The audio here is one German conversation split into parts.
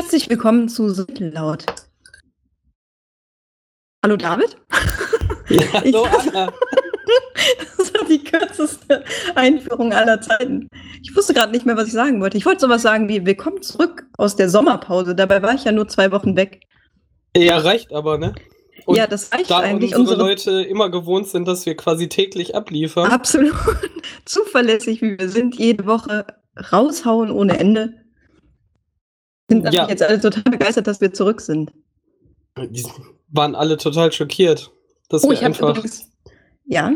Herzlich willkommen zu Laut. Hallo David? Ja, hallo Anna. Das war die kürzeste Einführung aller Zeiten. Ich wusste gerade nicht mehr, was ich sagen wollte. Ich wollte sowas sagen wie Willkommen zurück aus der Sommerpause. Dabei war ich ja nur zwei Wochen weg. Ja, reicht aber, ne? Und ja, das reicht da eigentlich. unsere Leute immer gewohnt sind, dass wir quasi täglich abliefern. absolut zuverlässig, wie wir sind, jede Woche raushauen ohne Ende. Sind Ja. jetzt alle total begeistert, dass wir zurück sind. Die waren alle total schockiert. Dass Oh, ich habe einfach. übrigens. Ja.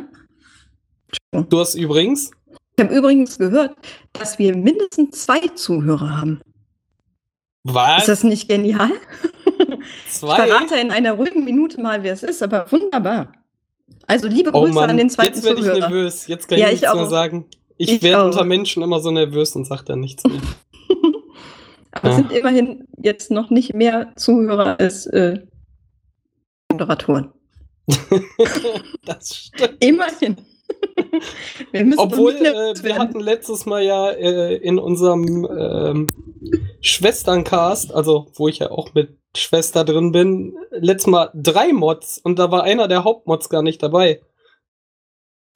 Du hast übrigens. Ich habe übrigens gehört, dass wir mindestens zwei Zuhörer haben. Ist Was? das nicht genial? Ich Zwei? verrate in einer ruhigen Minute mal, wer es ist, aber wunderbar. Also liebe Oh Grüße an Mann, den zweiten jetzt werde ich Zuhörer. nervös. Jetzt kann Ja, ich ich nichts mehr auch. sagen. Ich, Ich werde auch. unter Menschen immer so nervös und sage dann nichts mehr. Aber es sind immerhin jetzt noch nicht mehr Zuhörer als äh, Moderatoren. das stimmt. Immerhin. wir Obwohl, äh, wir hatten letztes Mal ja äh, in unserem ähm, Schwesterncast, also wo ich ja auch mit Schwester drin bin, letztes Mal drei Mods und da war einer der Hauptmods gar nicht dabei.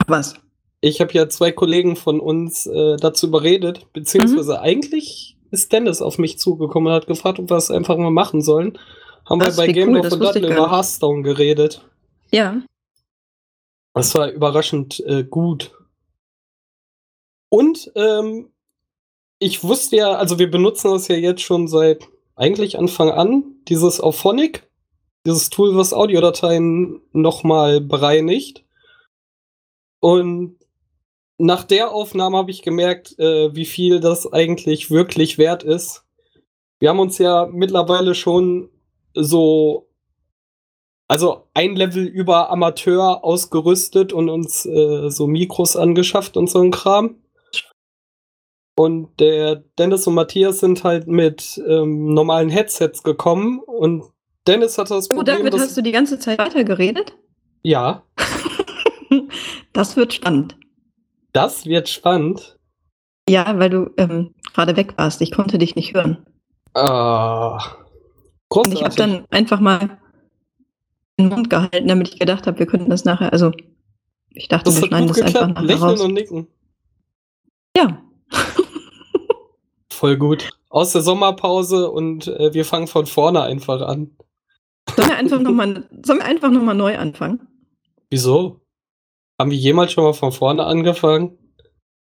was. Ich habe ja zwei Kollegen von uns äh, dazu überredet, beziehungsweise Mhm. eigentlich ist Dennis auf mich zugekommen und hat gefragt, ob wir es einfach mal machen sollen. Haben Was, wir bei Game cool, of das Forgotten über. Hearthstone geredet. Ja. Das war überraschend äh, gut. Und ähm, ich wusste ja, also wir benutzen das ja jetzt schon seit eigentlich Anfang an, dieses Auphonic, dieses Tool, was Audiodateien nochmal bereinigt. Und nach der Aufnahme habe ich gemerkt, äh, wie viel das eigentlich wirklich wert ist. Wir haben uns ja mittlerweile schon so also ein Level über Amateur ausgerüstet und uns äh, so Mikros angeschafft und so ein Kram. Und der Dennis und Matthias sind halt mit ähm, normalen Headsets gekommen und Dennis hatte das Oh, Problem, David, dass hast du die ganze Zeit weitergeredet? ja, Das wird spannend. Das wird spannend. Ja, weil du ähm, gerade weg warst. Ich konnte dich nicht hören. Ah, Und ich habe dann einfach mal den Mund gehalten, damit ich gedacht habe, wir könnten das nachher. Also, ich dachte, das wir schneiden das einfach nachher Lächeln raus. und nicken. Ja, Voll gut. Aus der Sommerpause und äh, wir fangen von vorne einfach an. sollen wir einfach nochmal sollen wir einfach noch mal neu anfangen? Wieso? Haben wir jemals schon mal von vorne angefangen?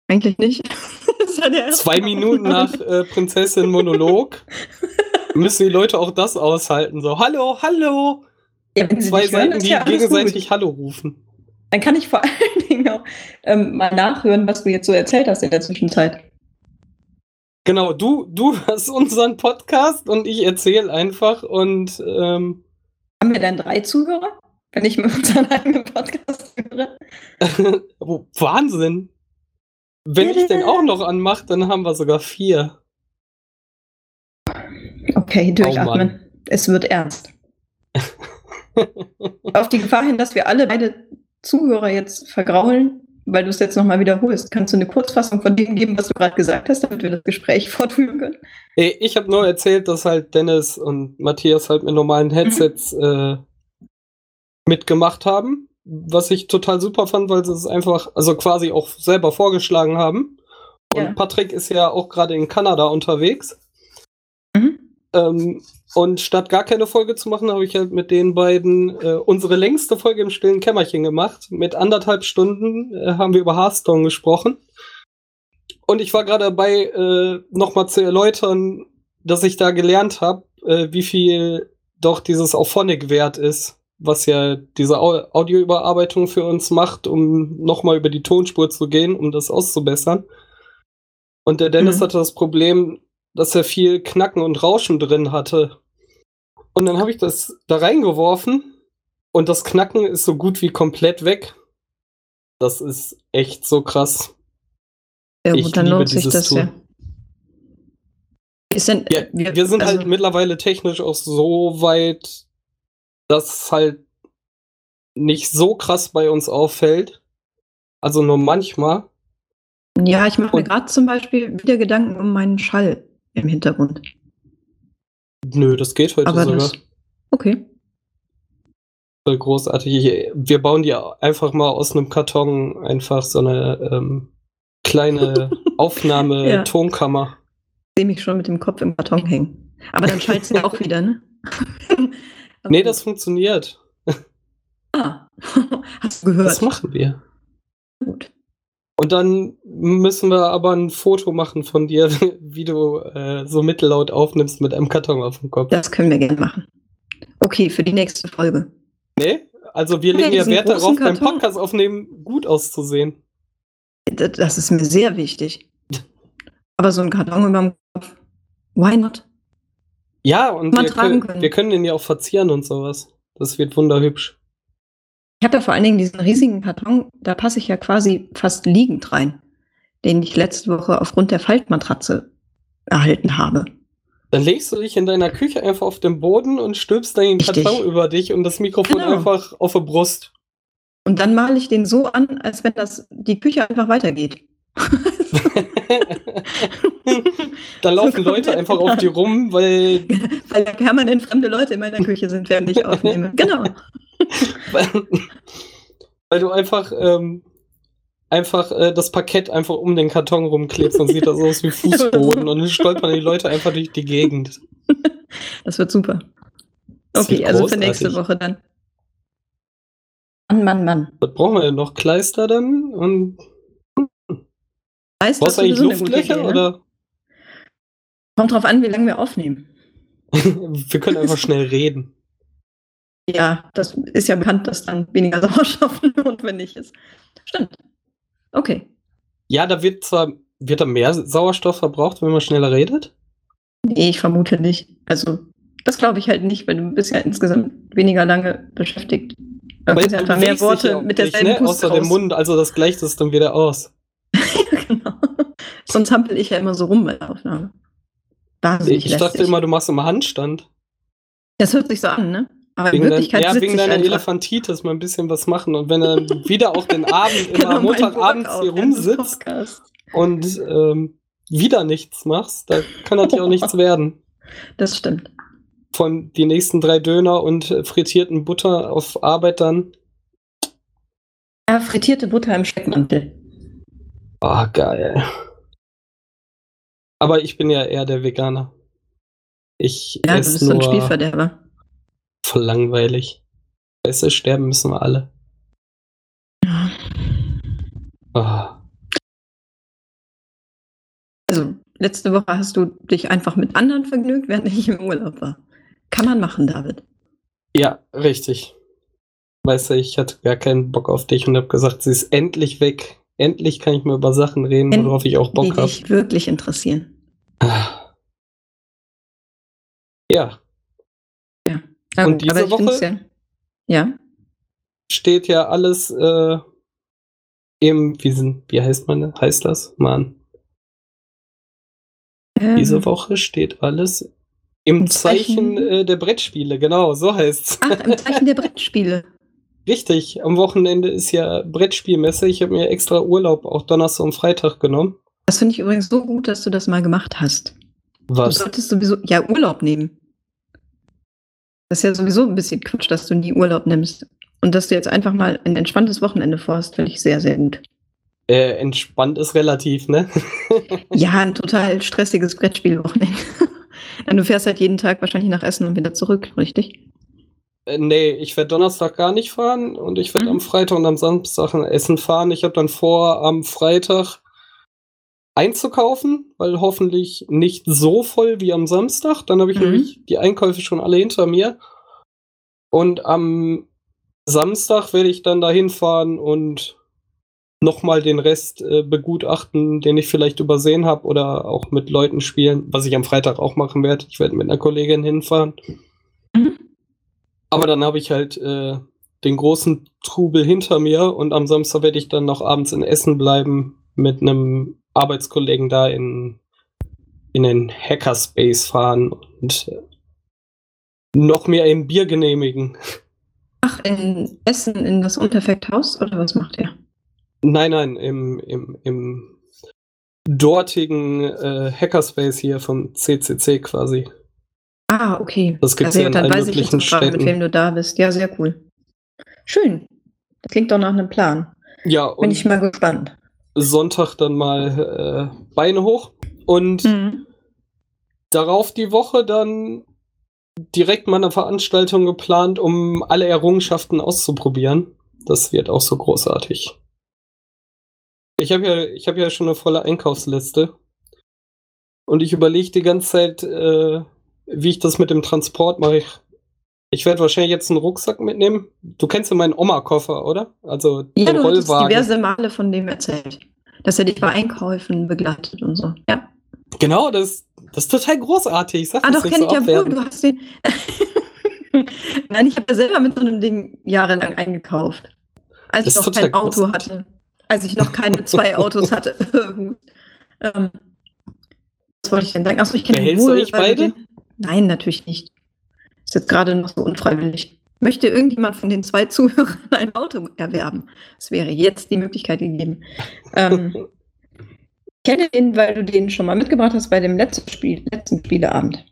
Eigentlich nicht. Zwei Minuten nach äh, Prinzessin Monolog müssen die Leute auch das aushalten. So, hallo, hallo. Ja, Zwei Seiten, die ja gegenseitig gut. Hallo rufen. Dann kann ich vor allen Dingen auch ähm, mal nachhören, was du jetzt so erzählt hast in der Zwischenzeit. Genau, du, du hast unseren Podcast und ich erzähle einfach und ähm, Haben wir dann drei Zuhörer? Wenn ich mir unseren eigenen Podcast höre? oh, Wahnsinn. Wenn ich den auch noch anmache, dann haben wir sogar vier. Okay, Oh durchatmen. es wird ernst. Auf die Gefahr hin, dass wir alle beide Zuhörer jetzt vergraulen, weil du es jetzt nochmal wiederholst. Kannst du eine Kurzfassung von dem geben, was du gerade gesagt hast, damit wir das Gespräch fortführen können? Ich habe nur erzählt, dass halt Dennis und Matthias halt mit normalen Headsets äh, mitgemacht haben, was ich total super fand, weil sie es einfach, also quasi auch selber vorgeschlagen haben. Und Ja. Patrick ist ja auch gerade in Kanada unterwegs. Mhm. Ähm, und statt gar keine Folge zu machen, habe ich halt mit den beiden äh, unsere längste Folge im stillen Kämmerchen gemacht. Mit anderthalb Stunden äh, haben wir über Hearthstone gesprochen. Und ich war gerade dabei, äh, nochmal zu erläutern, dass ich da gelernt habe, äh, wie viel doch dieses Auphonic wert ist, was ja diese Au Audioüberarbeitung für uns macht, um nochmal über die Tonspur zu gehen, um das auszubessern. Und der Dennis Mhm. hatte das Problem, dass er viel Knacken und Rauschen drin hatte. Und dann habe ich das da reingeworfen und das Knacken ist so gut wie komplett weg. Das ist echt so krass. Ja, Ich gut, dann liebe lohnt sich das Tool. ja. Ist denn, Ja, wir, sind also- halt mittlerweile technisch auch so weit, dass halt nicht so krass bei uns auffällt. Also nur manchmal. Ja, ich mache mir gerade zum Beispiel wieder Gedanken um meinen Schall im Hintergrund. Nö, das geht heute Aber sogar. das. Okay. Voll großartig. Wir bauen die einfach mal aus einem Karton einfach so eine ähm, kleine Ja. Aufnahme-Tonkammer. sehe mich schon mit dem Kopf im Karton hängen. Aber dann schaltet ja auch wieder, ne? Aber Nee, das funktioniert. Ah, hast du gehört? Das machen wir. gut. Und dann müssen wir aber ein Foto machen von dir, wie du äh, so mittellaut aufnimmst mit einem Karton auf dem Kopf. Das können wir gerne machen. Okay, für die nächste Folge. Nee? Also wir legen ja Wert darauf, beim. Podcast aufnehmen gut auszusehen. Das, das ist mir sehr wichtig. Aber so ein Karton über dem Kopf, why not? Ja, und wir können, können. wir können den ja auch verzieren und sowas. Das wird wunderhübsch. Ich habe ja vor allen Dingen diesen riesigen Karton, da passe ich ja quasi fast liegend rein, den ich letzte Woche aufgrund der Faltmatratze erhalten habe. Dann legst du dich in deiner Küche einfach auf den Boden und stülpst deinen Richtig. Karton über dich und das Mikrofon Genau. einfach auf der Brust. Und dann male ich den so an, als wenn das die Küche einfach weitergeht. Dann laufen Leute einfach auf die rum, weil, Weil da permanent fremde Leute in meiner Küche sind, während ich aufnehme. Genau. weil, weil du einfach, ähm, einfach äh, das Parkett einfach um den Karton rumklebst und sieht das aus wie Fußboden und dann stolpern die Leute einfach durch die Gegend. Das wird super. Das Okay, wird also für nächste. Woche dann. Mann, Mann, Mann. Was brauchen wir denn noch? Kleister dann? Und Weißt brauchst du eigentlich Luftlöcher Idee, ne? oder? Kommt drauf an, wie lange wir aufnehmen. wir können einfach schnell reden. Ja, das ist ja bekannt, dass dann weniger Sauerstoff notwendig ist. Stimmt. Okay. Ja, da wird zwar wird da mehr Sauerstoff verbraucht, wenn man schneller redet. Nee, ich vermute nicht. Also, das glaube ich halt nicht, weil du bist ja insgesamt weniger lange beschäftigt. Du Aber ja einfach mehr Worte ja mit nicht, derselben ne? Puste Außer dem. Mund, also das gleicht es dann wieder aus. genau. Sonst hampel ich ja immer so rum bei der Aufnahme. Wahnsinnig Ich dachte lästig. immer, du machst immer Handstand. Das hört sich so an, ne? Aber in Wegen dein, Wirklichkeit ja, sitze wegen deiner. Elefantitis mal ein bisschen was machen. Und wenn er dann wieder auch den Abend immer Genau, Montagabends hier rumsitzt und ähm, wieder nichts machst, da kann natürlich auch nichts werden. Das stimmt. Von die nächsten drei Döner und frittierten Butter auf Arbeit dann. Ja, frittierte Butter im Speckmantel. Ah, geil. Aber ich bin ja eher der Veganer. Ich Ja, du esse bist so ein nur Spielverderber. voll langweilig. Weißt du, sterben müssen wir alle. Ja. Ah. Also, letzte Woche hast du dich einfach mit anderen vergnügt, während ich im Urlaub war. Kann man machen, David. Ja, richtig. Weißt du, ich hatte gar keinen Bock auf dich und habe gesagt, sie ist endlich weg. Endlich kann ich mal über Sachen reden, worauf ich auch Die Bock habe. dich wirklich interessieren. Ja, Und gut, diese aber ich find's Woche? Ja, ja. steht ja alles äh, im, wie, sind, wie heißt man, heißt das? Mann, Ähm, diese Woche steht alles im Im Zeichen Zeichen- äh, der Brettspiele, genau, so heißt's. Ach, im Zeichen der Brettspiele. Richtig, am Wochenende ist ja Brettspielmesse. Ich habe mir extra Urlaub auch Donnerstag und Freitag genommen. Das finde ich übrigens so gut, dass du das mal gemacht hast. Du Was? solltest sowieso, ja, Urlaub nehmen. Das ist ja sowieso ein bisschen Quatsch, dass du nie Urlaub nimmst. Und dass du jetzt einfach mal ein entspanntes Wochenende vorhast, finde ich sehr, sehr gut. Äh, entspannt ist relativ, ne? Ja, ein total stressiges Brettspielwochenende. Du fährst halt jeden Tag wahrscheinlich nach Essen und wieder zurück, richtig? Äh, nee, ich werde Donnerstag gar nicht fahren und ich werde Mhm. am Freitag und am Samstag in Essen fahren. Ich habe dann vor, am Freitag einzukaufen, weil hoffentlich nicht so voll wie am Samstag. Dann habe ich Mhm. nämlich die Einkäufe schon alle hinter mir. Und am Samstag werde ich dann dahin fahren und nochmal den Rest äh, begutachten, den ich vielleicht übersehen habe oder auch mit Leuten spielen, was ich am Freitag auch machen werde. Ich werde mit einer Kollegin hinfahren. Aber dann habe ich halt äh, den großen Trubel hinter mir und am Samstag werde ich dann noch abends in Essen bleiben mit einem Arbeitskollegen da in, in den Hackerspace fahren und noch mehr ein Bier genehmigen. Ach, in Essen in das Unperfekthaus oder was macht ihr? Nein, nein, im, im, im dortigen äh, Hackerspace hier vom CCC quasi. Ah, okay. Das gibt's Also, ja in dann allen weiß ich jetzt gerade, mit wem du da bist. Ja, sehr cool. Schön. Das klingt doch nach einem Plan. Ja, Bin und ich mal gespannt. Sonntag dann mal äh, Beine hoch. Und Mhm. darauf die Woche dann direkt mal eine Veranstaltung geplant, um alle Errungenschaften auszuprobieren. Das wird auch so großartig. Ich habe ja, ich habe ja schon eine volle Einkaufsliste. Und ich überlege die ganze Zeit, äh, wie ich das mit dem Transport mache. Ich, werde wahrscheinlich jetzt einen Rucksack mitnehmen. Du kennst ja meinen Oma-Koffer, oder? Also Ja, den du hattest Rollwagen. diverse Male von dem erzählt. Dass er dich bei Einkäufen begleitet und so. Ja. Genau, das, das ist total großartig. Ich sag Ah, doch, kenne ich ja wohl. Du hast den. Nein, ich habe ja selber mit so einem Ding jahrelang eingekauft. Als Das ich noch kein Auto großartig. hatte. Als ich noch keine zwei Autos hatte. ähm, was wollte ich denn sagen? Achso, ich kenne du wohl, wir beide? Den... Nein, natürlich nicht. Ist jetzt gerade noch so unfreiwillig. Möchte irgendjemand von den zwei Zuhörern ein Auto erwerben? Es wäre jetzt die Möglichkeit gegeben. Ähm, ich kenne den, weil du den schon mal mitgebracht hast bei dem letzten, Spiel, letzten Spieleabend.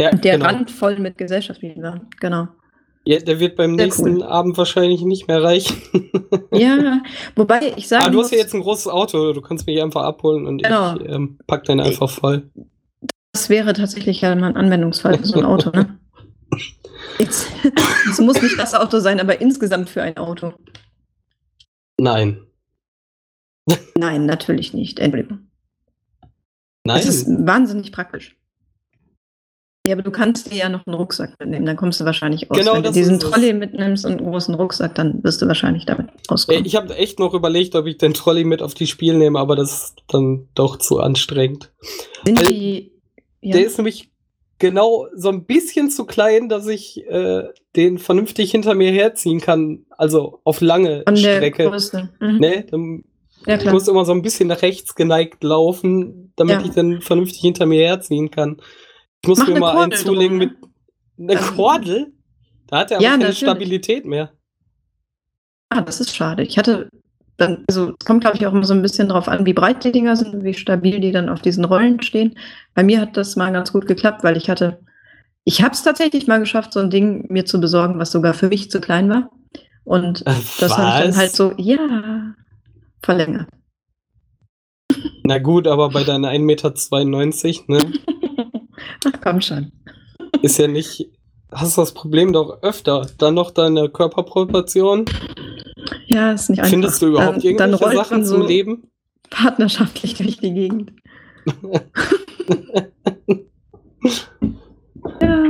ja, der genau. randvoll mit Gesellschaftsspielen war. Genau. Ja, der wird beim Sehr nächsten cool. Abend wahrscheinlich nicht mehr reichen. Ja, wobei ich sagen Aber Ah, du hast ja jetzt ein großes Auto, du kannst mich einfach abholen und Genau. ich ähm, pack den einfach voll. Das wäre tatsächlich ja mal ein Anwendungsfall für so ein Auto, ne? Jetzt, es muss nicht das Auto sein, aber insgesamt für ein Auto. Nein. Nein, natürlich nicht. Entschuldigung. Nein. Es ist wahnsinnig praktisch. Ja, aber du kannst dir ja noch einen Rucksack mitnehmen, dann kommst du wahrscheinlich aus. Genau, Wenn du das diesen. Trolley mitnimmst und einen großen Rucksack, dann wirst du wahrscheinlich damit Ey, rauskommen. ich habe echt noch überlegt, ob ich den Trolley mit auf die Spiel nehme, aber das ist dann doch zu anstrengend. Sind weil die. Ja, Der ist nämlich genau so ein bisschen zu klein, dass ich äh, den vernünftig hinter mir herziehen kann. Also auf lange von der Strecke. Größe. Mhm. Ne? Dann Ja, Ich klar. muss immer so ein bisschen nach rechts geneigt laufen, damit Ja. ich dann vernünftig hinter mir herziehen kann. Ich muss Mach mir mal einen Kordel zulegen drum, mit einer Ähm, Kordel. Da hat er aber ja, keine natürlich. Stabilität mehr. Ah, das ist schade. Ich hatte dann, also es kommt, glaube ich, auch immer so ein bisschen drauf an, wie breit die Dinger sind und wie stabil die dann auf diesen Rollen stehen. Bei mir hat das mal ganz gut geklappt, weil ich hatte, ich habe es tatsächlich mal geschafft, so ein Ding mir zu besorgen, was sogar für mich zu klein war. Und Äh, das habe ich dann halt so, ja, verlängert. Na gut, aber bei deiner 1,92 Meter, ne, Ach komm schon. ist ja nicht. Hast du das Problem doch öfter. Dann noch deine Körperproportion. Ja, ist nicht einfach. Findest du überhaupt dann, dann irgendwelche rollt Sachen man zum so Leben? partnerschaftlich durch die Gegend. ja.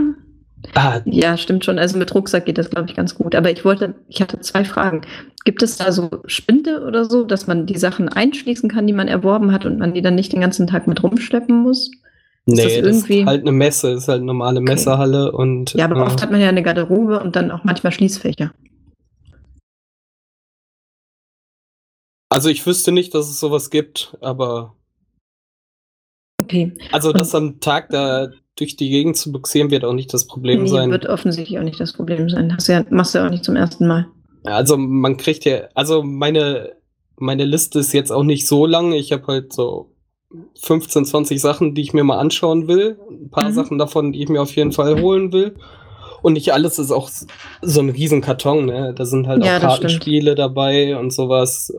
Ah, Ja, stimmt schon. Also mit Rucksack geht das, glaube ich, ganz gut. Aber ich wollte, ich hatte zwei Fragen. Gibt es da so Spinde oder so, dass man die Sachen einschließen kann, die man erworben hat und man die dann nicht den ganzen Tag mit rumschleppen muss? Ist das nee, das ist irgendwie- halt eine Messe, ist halt eine normale Okay. Messehalle und. Ja, aber äh, oft hat man ja eine Garderobe und dann auch manchmal Schließfächer. Also ich wüsste nicht, dass es sowas gibt, aber Okay. also das am Tag da durch die Gegend zu buxieren wird auch nicht das Problem Nee, sein. wird offensichtlich auch nicht das Problem sein. Hast ja, machst du ja auch nicht zum ersten Mal. Also man kriegt ja, also meine meine Liste ist jetzt auch nicht so lang. Ich habe halt so 15, 20 Sachen, die ich mir mal anschauen will. Ein paar Mhm. Sachen davon, die ich mir auf jeden Fall holen will. Und nicht alles ist auch so ein riesen Karton, ne? Da sind halt Ja, auch das stimmt. Kartenspiele dabei und sowas.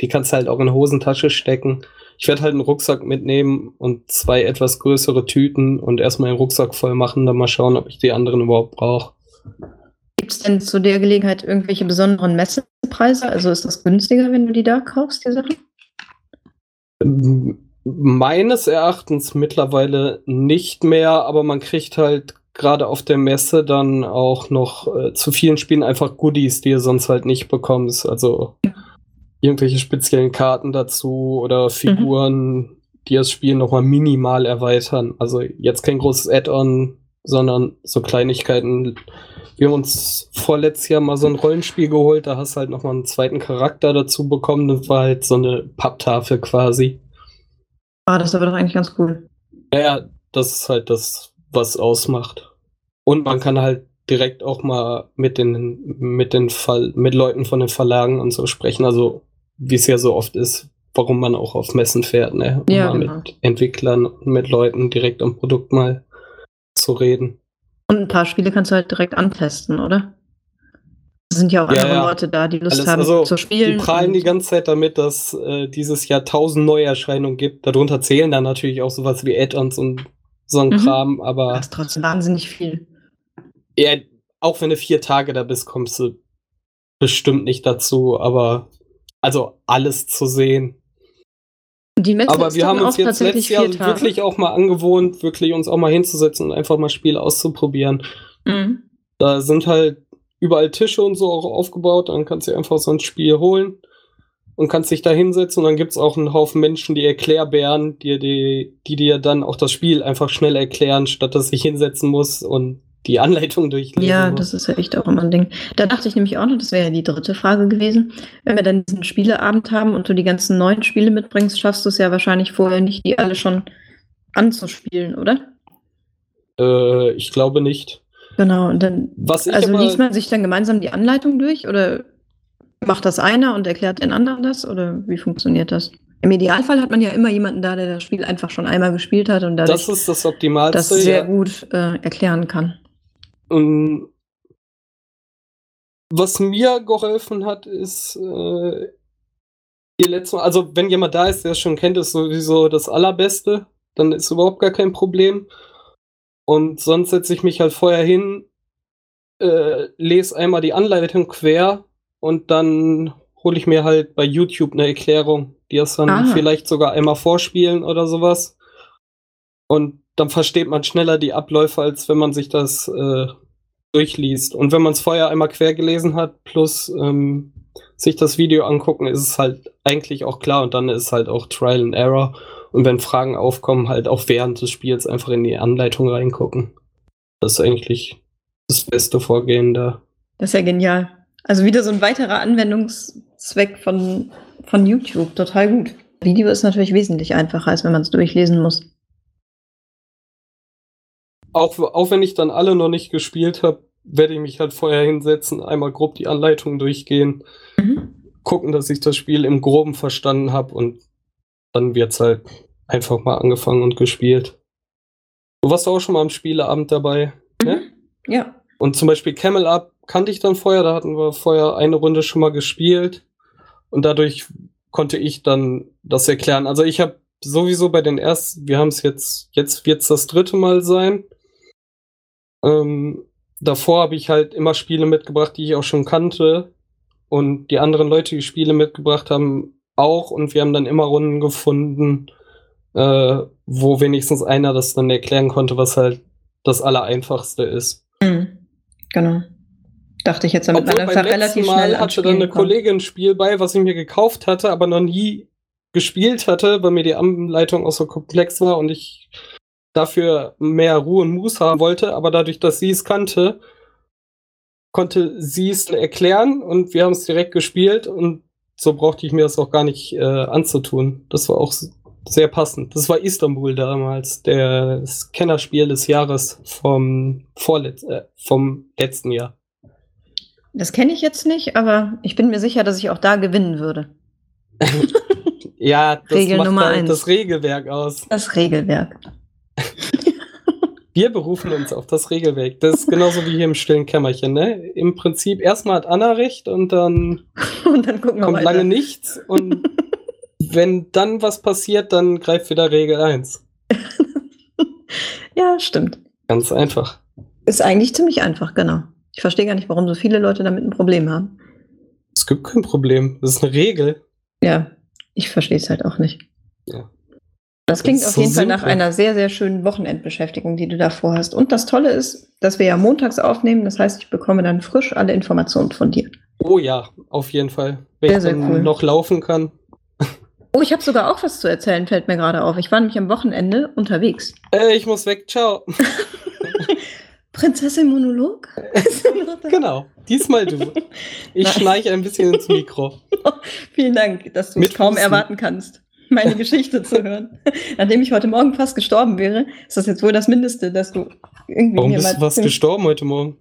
Die kannst du halt auch in Hosentasche stecken. Ich werde halt einen Rucksack mitnehmen und zwei etwas größere Tüten und erstmal den Rucksack voll machen, dann mal schauen, ob ich die anderen überhaupt brauche. Gibt es denn zu der Gelegenheit irgendwelche besonderen Messepreise? Also ist das günstiger, wenn du die da kaufst, die Sachen? Meines Erachtens mittlerweile nicht mehr, aber man kriegt halt gerade auf der Messe dann auch noch äh, zu vielen Spielen einfach Goodies, die du sonst halt nicht bekommst. Also irgendwelche speziellen Karten dazu oder Figuren, die das Spiel nochmal minimal erweitern. Also jetzt kein großes Add-on, sondern so Kleinigkeiten. Wir haben uns vorletztes Jahr mal so ein Rollenspiel geholt, da hast du halt nochmal einen zweiten Charakter dazu bekommen. Das war halt so eine Papptafel quasi. Ah, das ist aber doch eigentlich ganz cool. Ja, das ist halt das, was ausmacht. Und man kann halt direkt auch mal mit den, mit den Fall, mit Leuten von den Verlagen und so sprechen. Also, wie es ja so oft ist, warum man auch auf Messen fährt, ne? Um Ja, genau. mit Entwicklern und mit Leuten direkt am Produkt mal zu reden. Und ein paar Spiele kannst du halt direkt antesten, oder? Es sind ja auch Ja, andere ja. Leute da, die Lust Alles, haben also, zu spielen. Die prahlen und- die ganze Zeit damit, dass äh, dieses Jahr tausend Neuerscheinungen gibt. Darunter zählen dann natürlich auch sowas wie Add-ons und so ein Mhm. Kram, aber Das ist trotzdem wahnsinnig viel. ja, auch wenn du vier Tage da bist, kommst du bestimmt nicht dazu, aber also alles zu sehen. Die Aber wir haben uns jetzt tatsächlich letztes Jahr Tage. wirklich auch mal angewohnt, wirklich uns auch mal hinzusetzen und einfach mal Spiele auszuprobieren. Mhm. Da sind halt überall Tische und so auch aufgebaut. Dann kannst du einfach so ein Spiel holen und kannst dich da hinsetzen. Und dann gibt's auch einen Haufen Menschen, die Erklärbären, die, die, die dir dann auch das Spiel einfach schnell erklären, statt dass ich hinsetzen muss und die Anleitung durchlesen Ja, das ist ja echt auch immer ein Ding. Da dachte ich nämlich auch noch, das wäre ja die dritte Frage gewesen. Wenn wir dann diesen Spieleabend haben und du die ganzen neuen Spiele mitbringst, schaffst du es ja wahrscheinlich vorher nicht, die alle schon anzuspielen, oder? Äh, ich glaube nicht. Genau, und dann, Was also aber, liest man sich dann gemeinsam die Anleitung durch oder macht das einer und erklärt den anderen das oder wie funktioniert das? Im Idealfall hat man ja immer jemanden da, der das Spiel einfach schon einmal gespielt hat und dadurch das ist das Optimalste. das sehr ja. gut äh, erklären kann. Und was mir geholfen hat, ist äh, die letzte, also wenn jemand da ist, der es schon kennt, ist sowieso das Allerbeste, dann ist überhaupt gar kein Problem. Und sonst setze ich mich halt vorher hin, äh, lese einmal die Anleitung quer und dann hole ich mir halt bei YouTube eine Erklärung, die es dann Ah. vielleicht sogar einmal vorspielen oder sowas. Und dann versteht man schneller die Abläufe, als wenn man sich das äh, durchliest. Und wenn man es vorher einmal quer gelesen hat, plus ähm, sich das Video angucken, ist es halt eigentlich auch klar und dann ist halt auch Trial and Error. Und wenn Fragen aufkommen, halt auch während des Spiels einfach in die Anleitung reingucken. Das ist eigentlich das beste Vorgehen da. Das ist ja genial. Also wieder so ein weiterer Anwendungszweck von, von YouTube. Total gut. Video ist natürlich wesentlich einfacher, als wenn man es durchlesen muss. Auch, auch wenn ich dann alle noch nicht gespielt habe, werde ich mich halt vorher hinsetzen, einmal grob die Anleitung durchgehen, Mhm. gucken, dass ich das Spiel im Groben verstanden habe und dann wird's halt einfach mal angefangen und gespielt. Du warst auch schon mal am Spieleabend dabei. Ne? Ja. Und zum Beispiel Camel Up kannte ich dann vorher, da hatten wir vorher eine Runde schon mal gespielt und dadurch konnte ich dann das erklären. Also ich habe sowieso bei den ersten, wir haben es jetzt, jetzt wird's das dritte Mal sein. Ähm, davor habe ich halt immer Spiele mitgebracht, die ich auch schon kannte und die anderen Leute, die Spiele mitgebracht haben, auch und wir haben dann immer Runden gefunden, äh, wo wenigstens einer das dann erklären konnte, was halt das Allereinfachste ist. Mhm. Genau. Dachte ich jetzt, damit Obwohl einfach relativ Mal schnell hatte dann eine. Kollegin ein Spiel bei, was ich mir gekauft hatte, aber noch nie gespielt hatte, weil mir die Anleitung auch so komplex war und ich dafür mehr Ruhe und Muß haben wollte. Aber dadurch, dass sie es kannte, konnte sie es erklären und wir haben es direkt gespielt und so brauchte ich mir das auch gar nicht äh, anzutun. Das war auch sehr passend. Das war Istanbul damals, der- das Kennerspiel des Jahres vom, Vorletz äh, vom letzten Jahr. Das kenne ich jetzt nicht, aber ich bin mir sicher, dass ich auch da gewinnen würde. Ja, das Regel macht Nummer halt eins. das Regelwerk aus. Das Regelwerk. Wir berufen uns auf das Regelwerk. Das ist genauso wie hier im stillen Kämmerchen, ne? Im Prinzip erstmal hat Anna recht und dann Und dann kommt weiter. lange nichts und wenn dann was passiert, dann greift wieder Regel 1. Ja, stimmt. Ganz einfach. Ist eigentlich ziemlich einfach, genau. Ich verstehe gar nicht, warum so viele Leute damit ein Problem haben. Es gibt kein Problem. Das ist eine Regel. Ja, ich verstehe es halt auch nicht. Ja. Das klingt ist auf so jeden Fall nach simpel. einer sehr, sehr schönen Wochenendbeschäftigung, die du da vorhast. Und das Tolle ist, dass wir ja montags aufnehmen. Das heißt, ich bekomme dann frisch alle Informationen von dir. Oh ja, auf jeden Fall. Wenn Sehr, ich sehr dann cool. noch laufen kann. Oh, ich habe sogar auch was zu erzählen, fällt mir gerade auf. Ich war nämlich am Wochenende unterwegs. Äh, ich muss weg. Ciao. Prinzessin Monolog? genau. Diesmal du. Ich schnarche ein bisschen ins Mikro. Vielen Dank, dass du Mit es kaum Husten. erwarten kannst, meine Geschichte zu hören. Nachdem ich heute Morgen fast gestorben wäre, ist das jetzt wohl das Mindeste, dass du irgendwie Warum mir bist du was ziemlich- gestorben heute Morgen?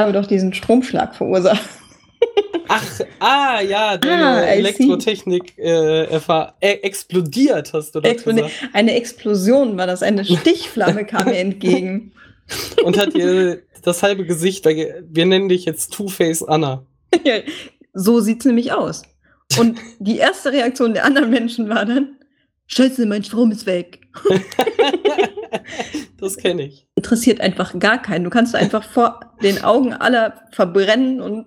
habe doch diesen Stromschlag verursacht. Ach, ah, ja, deine Ah. Elektrotechnik äh, äh, explodiert, hast du das Explodi- gesagt. Eine Explosion war das, eine Stichflamme kam mir entgegen. Und hat ihr das halbe Gesicht, wir nennen dich jetzt Two-Face Anna. so sieht's nämlich aus. Und die erste Reaktion der anderen Menschen war dann, Scheiße, mein Strom ist weg. das kenne ich. Interessiert einfach gar keinen. Du kannst einfach vor den Augen aller verbrennen und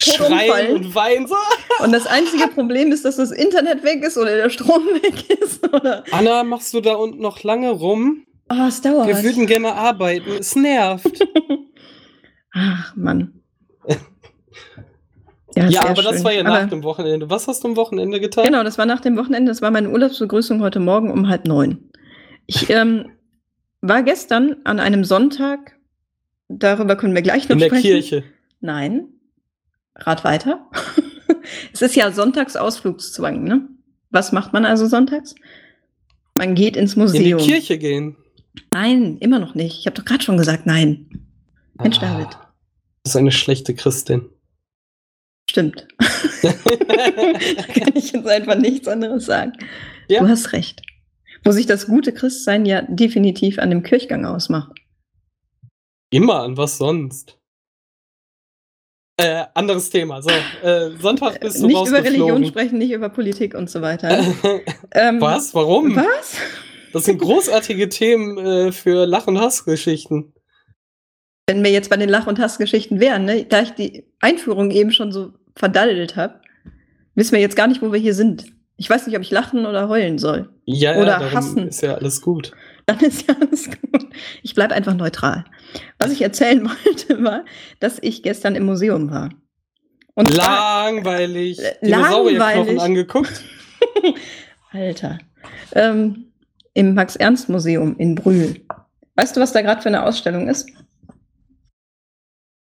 Schreien und weinen so. Und das einzige Problem ist, dass das Internet weg ist oder der Strom weg ist. Oder Anna, machst du da unten noch lange rum? oh, es dauert. Wir würden gerne arbeiten. Es nervt. Ach, Mann. Ja, ja, aber das schön. war ja Aber- nach dem Wochenende. Was hast du am Wochenende getan? Genau, das war nach dem Wochenende. Das war meine Urlaubsbegrüßung heute Morgen um halb neun. Ich ähm, war gestern an einem Sonntag, darüber können wir gleich noch In der sprechen. Kirche. Nein. Rat weiter. es ist ja Sonntagsausflugszwang, ne? Was macht man also sonntags? Man geht ins In die Museum. Kirche gehen. Nein, immer noch nicht. Ich habe doch gerade schon gesagt, nein. Mensch, Ah, David. Das ist eine schlechte Christin. Stimmt. da kann ich jetzt einfach nichts anderes sagen. Ja. Du hast recht. Wo sich das gute Christsein ja definitiv an dem Kirchgang ausmacht. Immer an was sonst. Äh, anderes Thema. So, äh, Sonntag bist du nicht über Religion sprechen, nicht über Politik und so weiter. Ähm, was? Warum? Was? Das sind großartige Themen äh, für Lach- und Hassgeschichten. Wenn wir jetzt bei den Lach- und Hassgeschichten wären, ne? da ich die Einführung eben schon so verdaddelt habe, wissen wir jetzt gar nicht, wo wir hier sind. Ich weiß nicht, ob ich lachen oder heulen soll. Ja, Oder ja, hassen. ist ja alles gut. Dann ist ja alles gut. Ich bleibe einfach neutral. Was ich erzählen wollte, war, dass ich gestern im Museum war. Und Langweilig. Äh, Dinosaurierknochen langweilig. angeguckt. Alter. Ähm, Im Max-Ernst-Museum in Brühl. Weißt du, was da gerade für eine Ausstellung ist?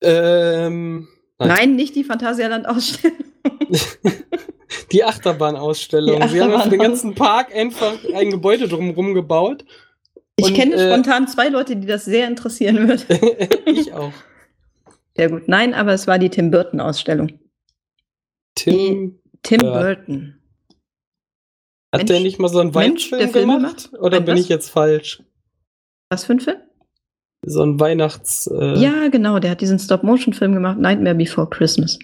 Ähm, Nein. Nein, nicht die Phantasialand-Ausstellung. die Achterbahnausstellung. Die Sie haben den Achterbahn- ganzen Park einfach ein Gebäude drumherum gebaut. Ich Und, kenne äh, spontan zwei Leute, die das sehr interessieren würde. ich auch. Sehr gut. Nein, aber es war die Tim Burton-Ausstellung. Tim, Tim. Burton. hat Mensch- der nicht mal so einen Filme gemacht? macht? Oder Ein bin was? ich jetzt falsch? Was für ein Film? So ein Weihnachts... Äh, Ja, genau, der hat diesen Stop-Motion-Film gemacht, Nightmare Before Christmas.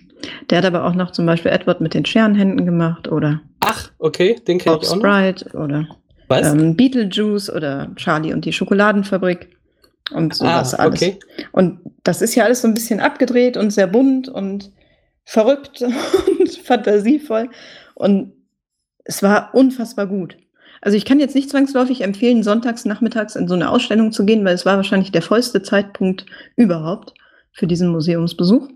Der hat aber auch noch zum Beispiel Edward mit den Scherenhänden gemacht oder Ach, okay, den kenne ich auch noch. Bride oder Was? ähm, Beetlejuice oder Charlie und die Schokoladenfabrik und sowas ah, alles. okay. Und das ist ja alles so ein bisschen abgedreht und sehr bunt und verrückt und fantasievoll. Und es war unfassbar gut. Also ich kann jetzt nicht zwangsläufig empfehlen, sonntags nachmittags in so eine Ausstellung zu gehen, weil es war wahrscheinlich der vollste Zeitpunkt überhaupt für diesen Museumsbesuch.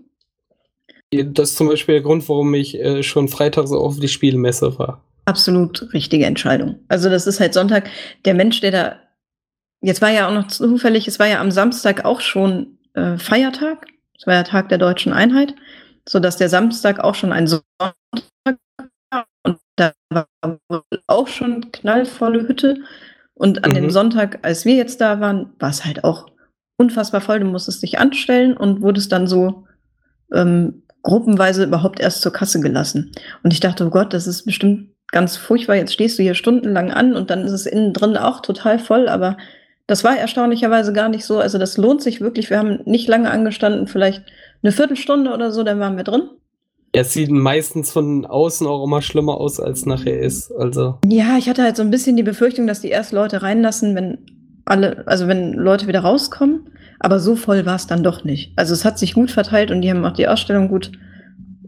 Das ist zum Beispiel der Grund, warum ich äh, schon Freitag so auf die Spielmesse war. Absolut richtige Entscheidung. Also das ist halt Sonntag. Der Mensch, der da, jetzt war ja auch noch zufällig, es war ja am Samstag auch schon äh, Feiertag. Es war ja Tag der deutschen Einheit, sodass der Samstag auch schon ein Sonntag da war wohl auch schon knallvolle Hütte. Und an Mhm. dem Sonntag, als wir jetzt da waren, war es halt auch unfassbar voll. Du musstest dich anstellen und wurdest dann so ähm, gruppenweise überhaupt erst zur Kasse gelassen. Und ich dachte, oh Gott, das ist bestimmt ganz furchtbar. Jetzt stehst du hier stundenlang an und dann ist es innen drin auch total voll. Aber das war erstaunlicherweise gar nicht so. Also das lohnt sich wirklich. Wir haben nicht lange angestanden, vielleicht eine Viertelstunde oder so, dann waren wir drin. Es sieht meistens von außen auch immer schlimmer aus, als nachher ist. Also, Ja, ich hatte halt so ein bisschen die Befürchtung, dass die erst Leute reinlassen, wenn alle, also wenn Leute wieder rauskommen. Aber so voll war es dann doch nicht. Also es hat sich gut verteilt und die haben auch die Ausstellung gut,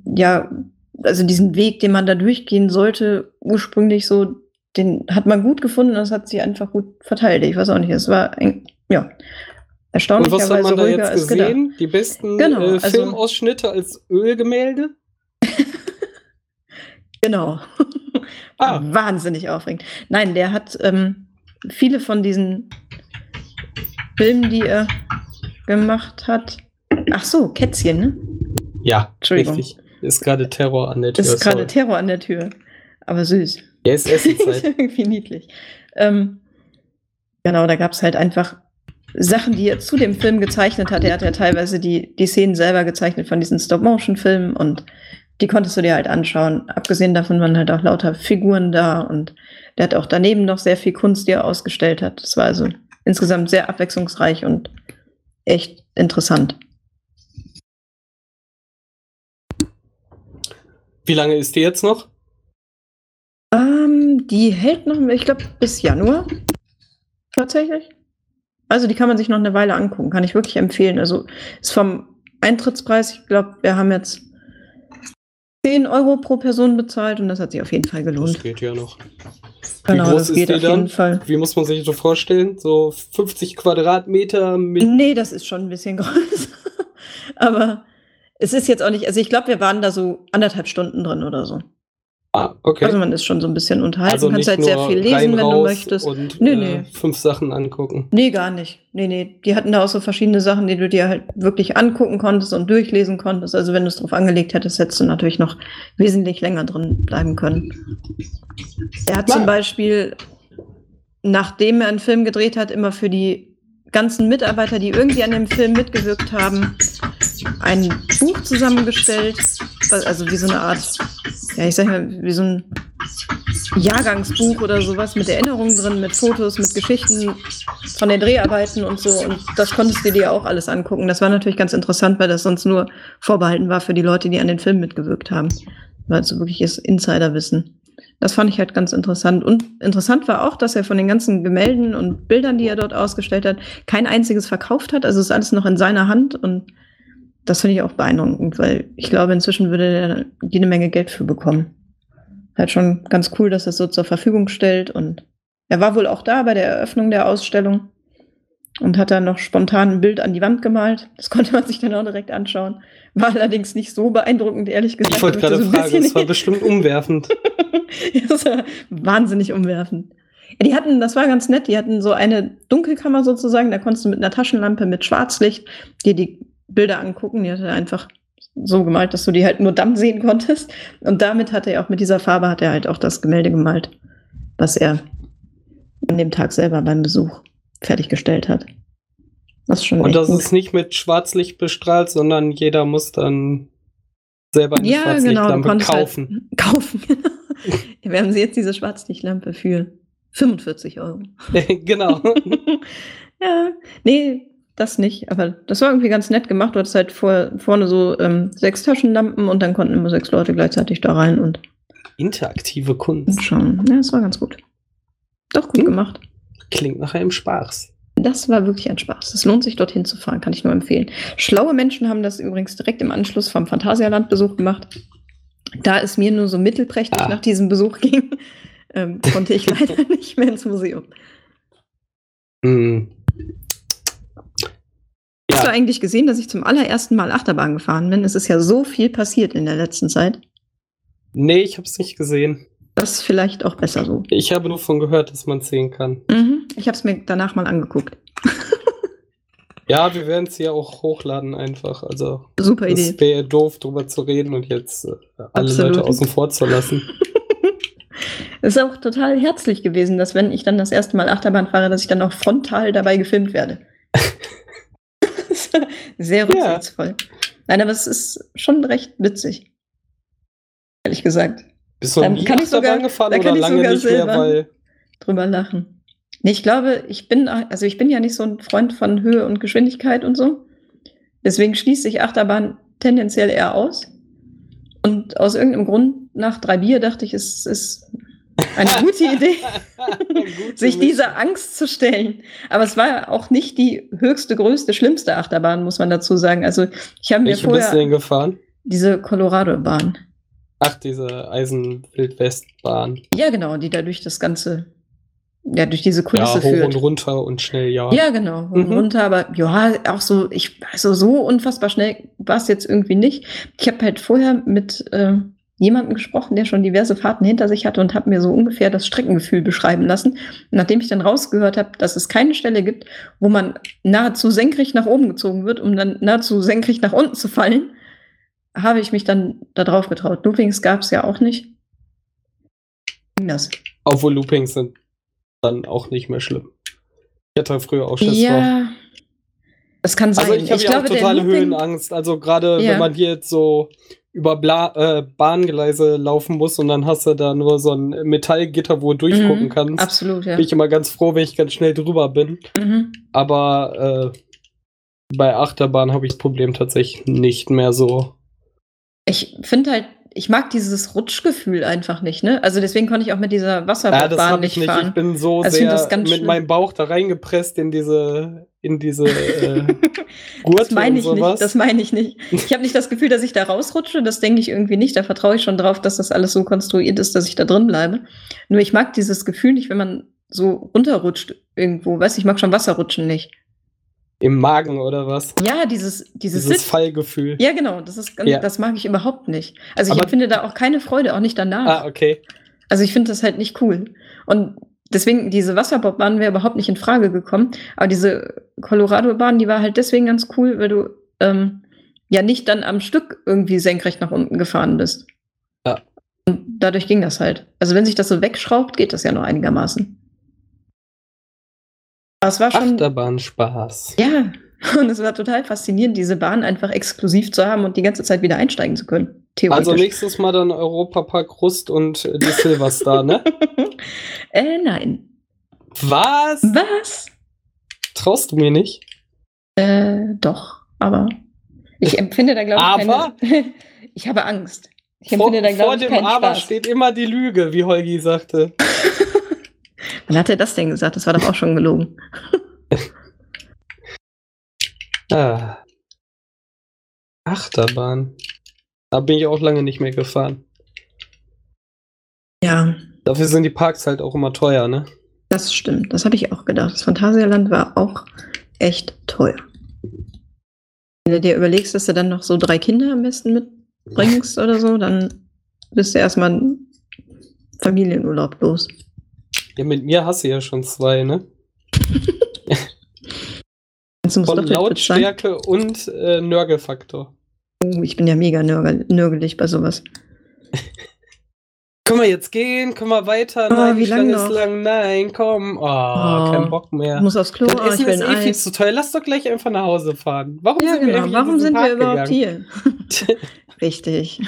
ja, also diesen Weg, den man da durchgehen sollte, ursprünglich so, den hat man gut gefunden und es hat sich einfach gut verteilt. Ich weiß auch nicht, es war, ein, ja, und was hat erstaunlicherweise man da jetzt gesehen? Die besten Genau, äh, also- Filmausschnitte als Ölgemälde? Genau. Ah. Wahnsinnig aufregend. Nein, der hat ähm, viele von diesen Filmen, die er gemacht hat. Ach so, Kätzchen, ne? Ja, richtig. Ist gerade Terror an der Tür. Ist gerade. Terror an der Tür. Aber süß. Ja, ist. Irgendwie niedlich. Ähm, genau, da gab es halt einfach Sachen, die er zu dem Film gezeichnet hat. Er hat ja teilweise die, die Szenen selber gezeichnet von diesen Stop-Motion-Filmen und die konntest du dir halt anschauen. Abgesehen davon waren halt auch lauter Figuren da und der hat auch daneben noch sehr viel Kunst, die er ausgestellt hat. Das war also insgesamt sehr abwechslungsreich und echt interessant. Wie lange ist die jetzt noch? Ähm, die hält noch, ich glaube, bis Januar. Tatsächlich. Also die kann man sich noch eine Weile angucken, kann ich wirklich empfehlen. Also ist vom Eintrittspreis, ich glaube, wir haben jetzt 10 Euro pro Person bezahlt und das hat sich auf jeden Fall gelohnt. Das geht ja noch. Genau, Wie groß das ist geht die auf dann? jeden Fall. Wie muss man sich das vorstellen? So 50 Quadratmeter mit. Nee, das ist schon ein bisschen größer. Aber es ist jetzt auch nicht, also ich glaube, wir waren da so anderthalb Stunden drin oder so. Ah, okay. Also man ist schon so ein bisschen unterhalten, Also kannst halt sehr viel lesen, rein, wenn du möchtest. Und Nee, äh, nee. fünf Sachen angucken. Nee, gar nicht. Nee, nee. Die hatten da auch so verschiedene Sachen, die du dir halt wirklich angucken konntest und durchlesen konntest. Also wenn du es drauf angelegt hättest, hättest du natürlich noch wesentlich länger drin bleiben können. Er hat Klar. zum Beispiel, nachdem er einen Film gedreht hat, immer für die ganzen Mitarbeiter, die irgendwie an dem Film mitgewirkt haben, ein Buch zusammengestellt. Also wie so eine Art, ja, ich sag mal, wie so ein Jahrgangsbuch oder sowas mit Erinnerungen drin, mit Fotos, mit Geschichten von den Dreharbeiten und so. Und das konntest du dir auch alles angucken. Das war natürlich ganz interessant, weil das sonst nur vorbehalten war für die Leute, die an den Film mitgewirkt haben. Weil es so wirkliches Insiderwissen. Das fand ich halt ganz interessant. Und interessant war auch, dass er von den ganzen Gemälden und Bildern, die er dort ausgestellt hat, kein einziges verkauft hat. Also ist alles noch in seiner Hand und das finde ich auch beeindruckend, weil ich glaube, inzwischen würde er jede Menge Geld für bekommen. Halt schon ganz cool, dass er es so zur Verfügung stellt und er war wohl auch da bei der Eröffnung der Ausstellung und hat dann noch spontan ein Bild an die Wand gemalt. Das konnte man sich dann auch direkt anschauen. War allerdings nicht so beeindruckend, ehrlich gesagt. Ich wollte gerade so fragen, es war bestimmt umwerfend. das war wahnsinnig umwerfend. Ja, die hatten, das war ganz nett, die hatten so eine Dunkelkammer sozusagen, da konntest du mit einer Taschenlampe mit Schwarzlicht dir die Bilder angucken. Die hat er einfach so gemalt, dass du die halt nur dann sehen konntest. Und damit hat er auch, mit dieser Farbe hat er halt auch das Gemälde gemalt, was er an dem Tag selber beim Besuch fertiggestellt hat. Das ist schon Und das gut. ist nicht mit Schwarzlicht bestrahlt, sondern jeder muss dann selber eine ja, genau, Schwarzlichtlampe konntest kaufen. Halt kaufen. Wir haben sie jetzt diese Schwarzlichtlampe für 45 Euro. genau. ja, nee, das nicht. Aber das war irgendwie ganz nett gemacht. Du hattest halt vor, vorne so ähm, sechs Taschenlampen und dann konnten immer sechs Leute gleichzeitig da rein und Interaktive Kunst. schauen. Ja, das war ganz gut. Doch gut Hm. gemacht. Klingt nach einem Spaß. Das war wirklich ein Spaß. Es lohnt sich, dorthin zu fahren, kann ich nur empfehlen. Schlaue Menschen haben das übrigens direkt im Anschluss vom Phantasialand-Besuch gemacht. Da es mir nur so mittelprächtig Ah. nach diesem Besuch ging, ähm, konnte ich leider nicht mehr ins Museum. Hm. Hast du Ja, eigentlich gesehen, dass ich zum allerersten Mal Achterbahn gefahren bin? Es ist ja so viel passiert in der letzten Zeit. nee, ich habe es nicht gesehen. Das ist vielleicht auch besser so. Ich habe nur von gehört, dass man sehen kann. Mhm. Ich habe es mir danach mal angeguckt. Ja, wir werden es ja auch hochladen einfach. Also Super Idee. es wäre doof, drüber zu reden und jetzt äh, alle Absolut. Leute außen vor zu lassen. Es ist auch total herzlich gewesen, dass wenn ich dann das erste Mal Achterbahn fahre, dass ich dann auch frontal dabei gefilmt werde. Sehr Ja. rücksichtsvoll. Nein, aber es ist schon recht witzig. Ehrlich gesagt. Bist du Dann nie kann ich sogar- gefahren da oder kann ich sogar nicht mehr, selber. weil Drüber lachen. Nee, ich glaube, ich bin, also ich bin ja nicht so ein Freund von Höhe und Geschwindigkeit und so. Deswegen schließt sich Achterbahn tendenziell eher aus. Und aus irgendeinem Grund, nach drei Bier, dachte ich, es ist eine gute Idee. Sich dieser Angst zu stellen. Aber es war auch nicht die höchste, größte, schlimmste Achterbahn, muss man dazu sagen. Also ich habe mir Welche bist du vorher denn gefahren? diese Colorado-Bahn. Ach, diese Eisenwildwestbahn. Ja, genau, die da durch das ganze, ja, durch diese Kulisse Ja, hoch führt. und runter und schnell, ja. Ja, genau, hoch und Mhm. runter, aber ja, auch so, ich, also so unfassbar schnell war es jetzt irgendwie nicht. Ich habe halt vorher mit äh, jemandem gesprochen, der schon diverse Fahrten hinter sich hatte und habe mir so ungefähr das Streckengefühl beschreiben lassen. Und nachdem ich dann rausgehört habe, dass es keine Stelle gibt, wo man nahezu senkrecht nach oben gezogen wird, um dann nahezu senkrecht nach unten zu fallen, habe ich mich dann da drauf getraut. Loopings gab es ja auch nicht. Das. Obwohl Loopings sind dann auch nicht mehr schlimm. Ich hatte früher auch Schiss vor. Ja. Das kann sein. Also ich habe ja auch totale Höhenangst. Also gerade Ja. wenn man hier jetzt so über Bla äh, Bahngleise laufen muss und dann hast du da nur so ein Metallgitter, wo du durchgucken Mhm, kannst. Absolut, ja. Bin ich immer ganz froh, wenn ich ganz schnell drüber bin. Mhm. Aber äh, bei Achterbahn habe ich das Problem tatsächlich nicht mehr so. Ich finde halt, ich mag dieses Rutschgefühl einfach nicht, ne? Also deswegen konnte ich auch mit dieser Ja, das Wasserbahn habe ich nicht nicht. Ich fahren. bin so Also ich sehr das mit schlimm. meinem Bauch da reingepresst in diese, in diese äh, Gurte Das meine und ich sowas. nicht. Das meine ich nicht. Ich habe nicht das Gefühl, dass ich da rausrutsche. Das denke ich irgendwie nicht. Da vertraue ich schon drauf, dass das alles so konstruiert ist, dass ich da drin bleibe. Nur ich mag dieses Gefühl nicht, wenn man so runterrutscht irgendwo. Weißt ich mag schon Wasserrutschen nicht. Im Magen oder was? Ja, dieses, dieses, Dieses. Fallgefühl. Ja, genau. Das, ist ganz, Ja. das mag ich überhaupt nicht. Also ich Aber- empfinde da auch keine Freude, auch nicht danach. Ah, okay. Also ich finde das halt nicht cool. Und deswegen, diese Wasserbobbahn wäre überhaupt nicht in Frage gekommen. Aber diese Colorado-Bahn, die war halt deswegen ganz cool, weil du ähm, ja nicht dann am Stück irgendwie senkrecht nach unten gefahren bist. Ja. Und dadurch ging das halt. Also wenn sich das so wegschraubt, geht das ja nur einigermaßen. Es war schon. Achterbahnspaß. Ja, und es war total faszinierend, diese Bahn einfach exklusiv zu haben und die ganze Zeit wieder einsteigen zu können. Theoretisch. Also nächstes Mal dann Europapark Rust und äh, die Silverstar, ne? äh, nein. Was? Was? Traust du mir nicht? Äh, doch, aber ich empfinde da, glaube ich, Aber? keine. ich habe Angst. Ich Vor, empfinde da, vor glaube ich, dem keinen Aber Spaß. steht immer die Lüge, wie Holgi sagte. Wann hat er das denn gesagt? Das war doch auch schon gelogen. Ah. Achterbahn. Da bin ich auch lange nicht mehr gefahren. Ja, Dafür sind die Parks halt auch immer teuer, ne? das stimmt. Das habe ich auch gedacht. Das Phantasialand war auch echt teuer. Wenn du dir überlegst, dass du dann noch so drei Kinder am besten mitbringst oder so, dann bist du erstmal Familienurlaub los. Ja, mit mir hast du ja schon zwei, ne? Von. Lautstärke und äh, Nörgelfaktor. Oh, ich bin ja mega nörgel nörgelig bei sowas. Können wir jetzt gehen? Können wir weiter? Oh, Nein, wie die lang ist lang. Nein, komm. Oh, Oh. kein Bock mehr. Ich muss aufs Klo, Das oh, ich Essen ist eh viel zu teuer. Lass doch gleich einfach nach Hause fahren. Warum Ja, sind wir genau. eigentlich in Warum sind wir überhaupt gegangen? hier? Richtig.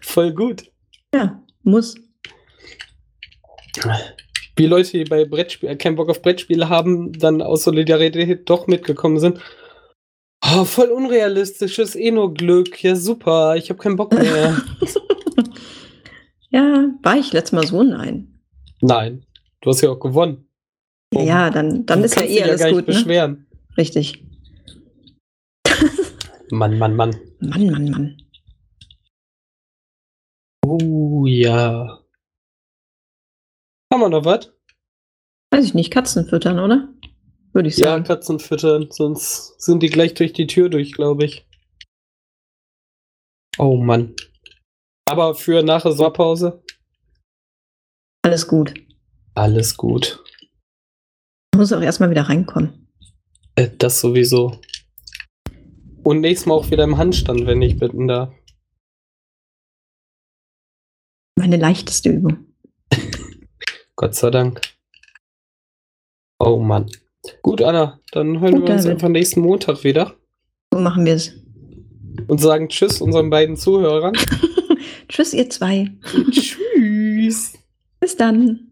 Voll gut. Ja, muss. Wie Leute, die bei Brettspiel, äh, keinen Bock auf Brettspiele haben, dann aus Solidarität doch mitgekommen sind. Oh, voll unrealistisches eh nur Glück. Ja, super. Ich habe keinen Bock mehr. Ja, war ich letztes Mal so? Nein. Nein. Du hast ja auch gewonnen. Ja, Oh. ja, dann, dann ist ja eh alles nicht gut, ne? beschweren. Richtig. Mann, Mann, Mann. Mann, Mann, Mann. Oh ja. Haben wir noch was? Weiß ich nicht, Katzen füttern, oder? Würde ich Ja, sagen. Katzen füttern, sonst sind die gleich durch die Tür durch, glaube ich. Oh Mann. Aber für nach der Sommerpause Alles gut. alles gut. Ich muss auch erstmal wieder reinkommen. Äh, das sowieso. Und nächstes Mal auch wieder im Handstand, wenn ich bitten darf. Meine leichteste Übung. Gott sei Dank. Oh Mann. Gut, Anna, dann hören Gut, wir uns David. einfach nächsten Montag wieder So machen wir es. und sagen Tschüss unseren beiden Zuhörern. Tschüss, ihr zwei. Tschüss. Bis dann.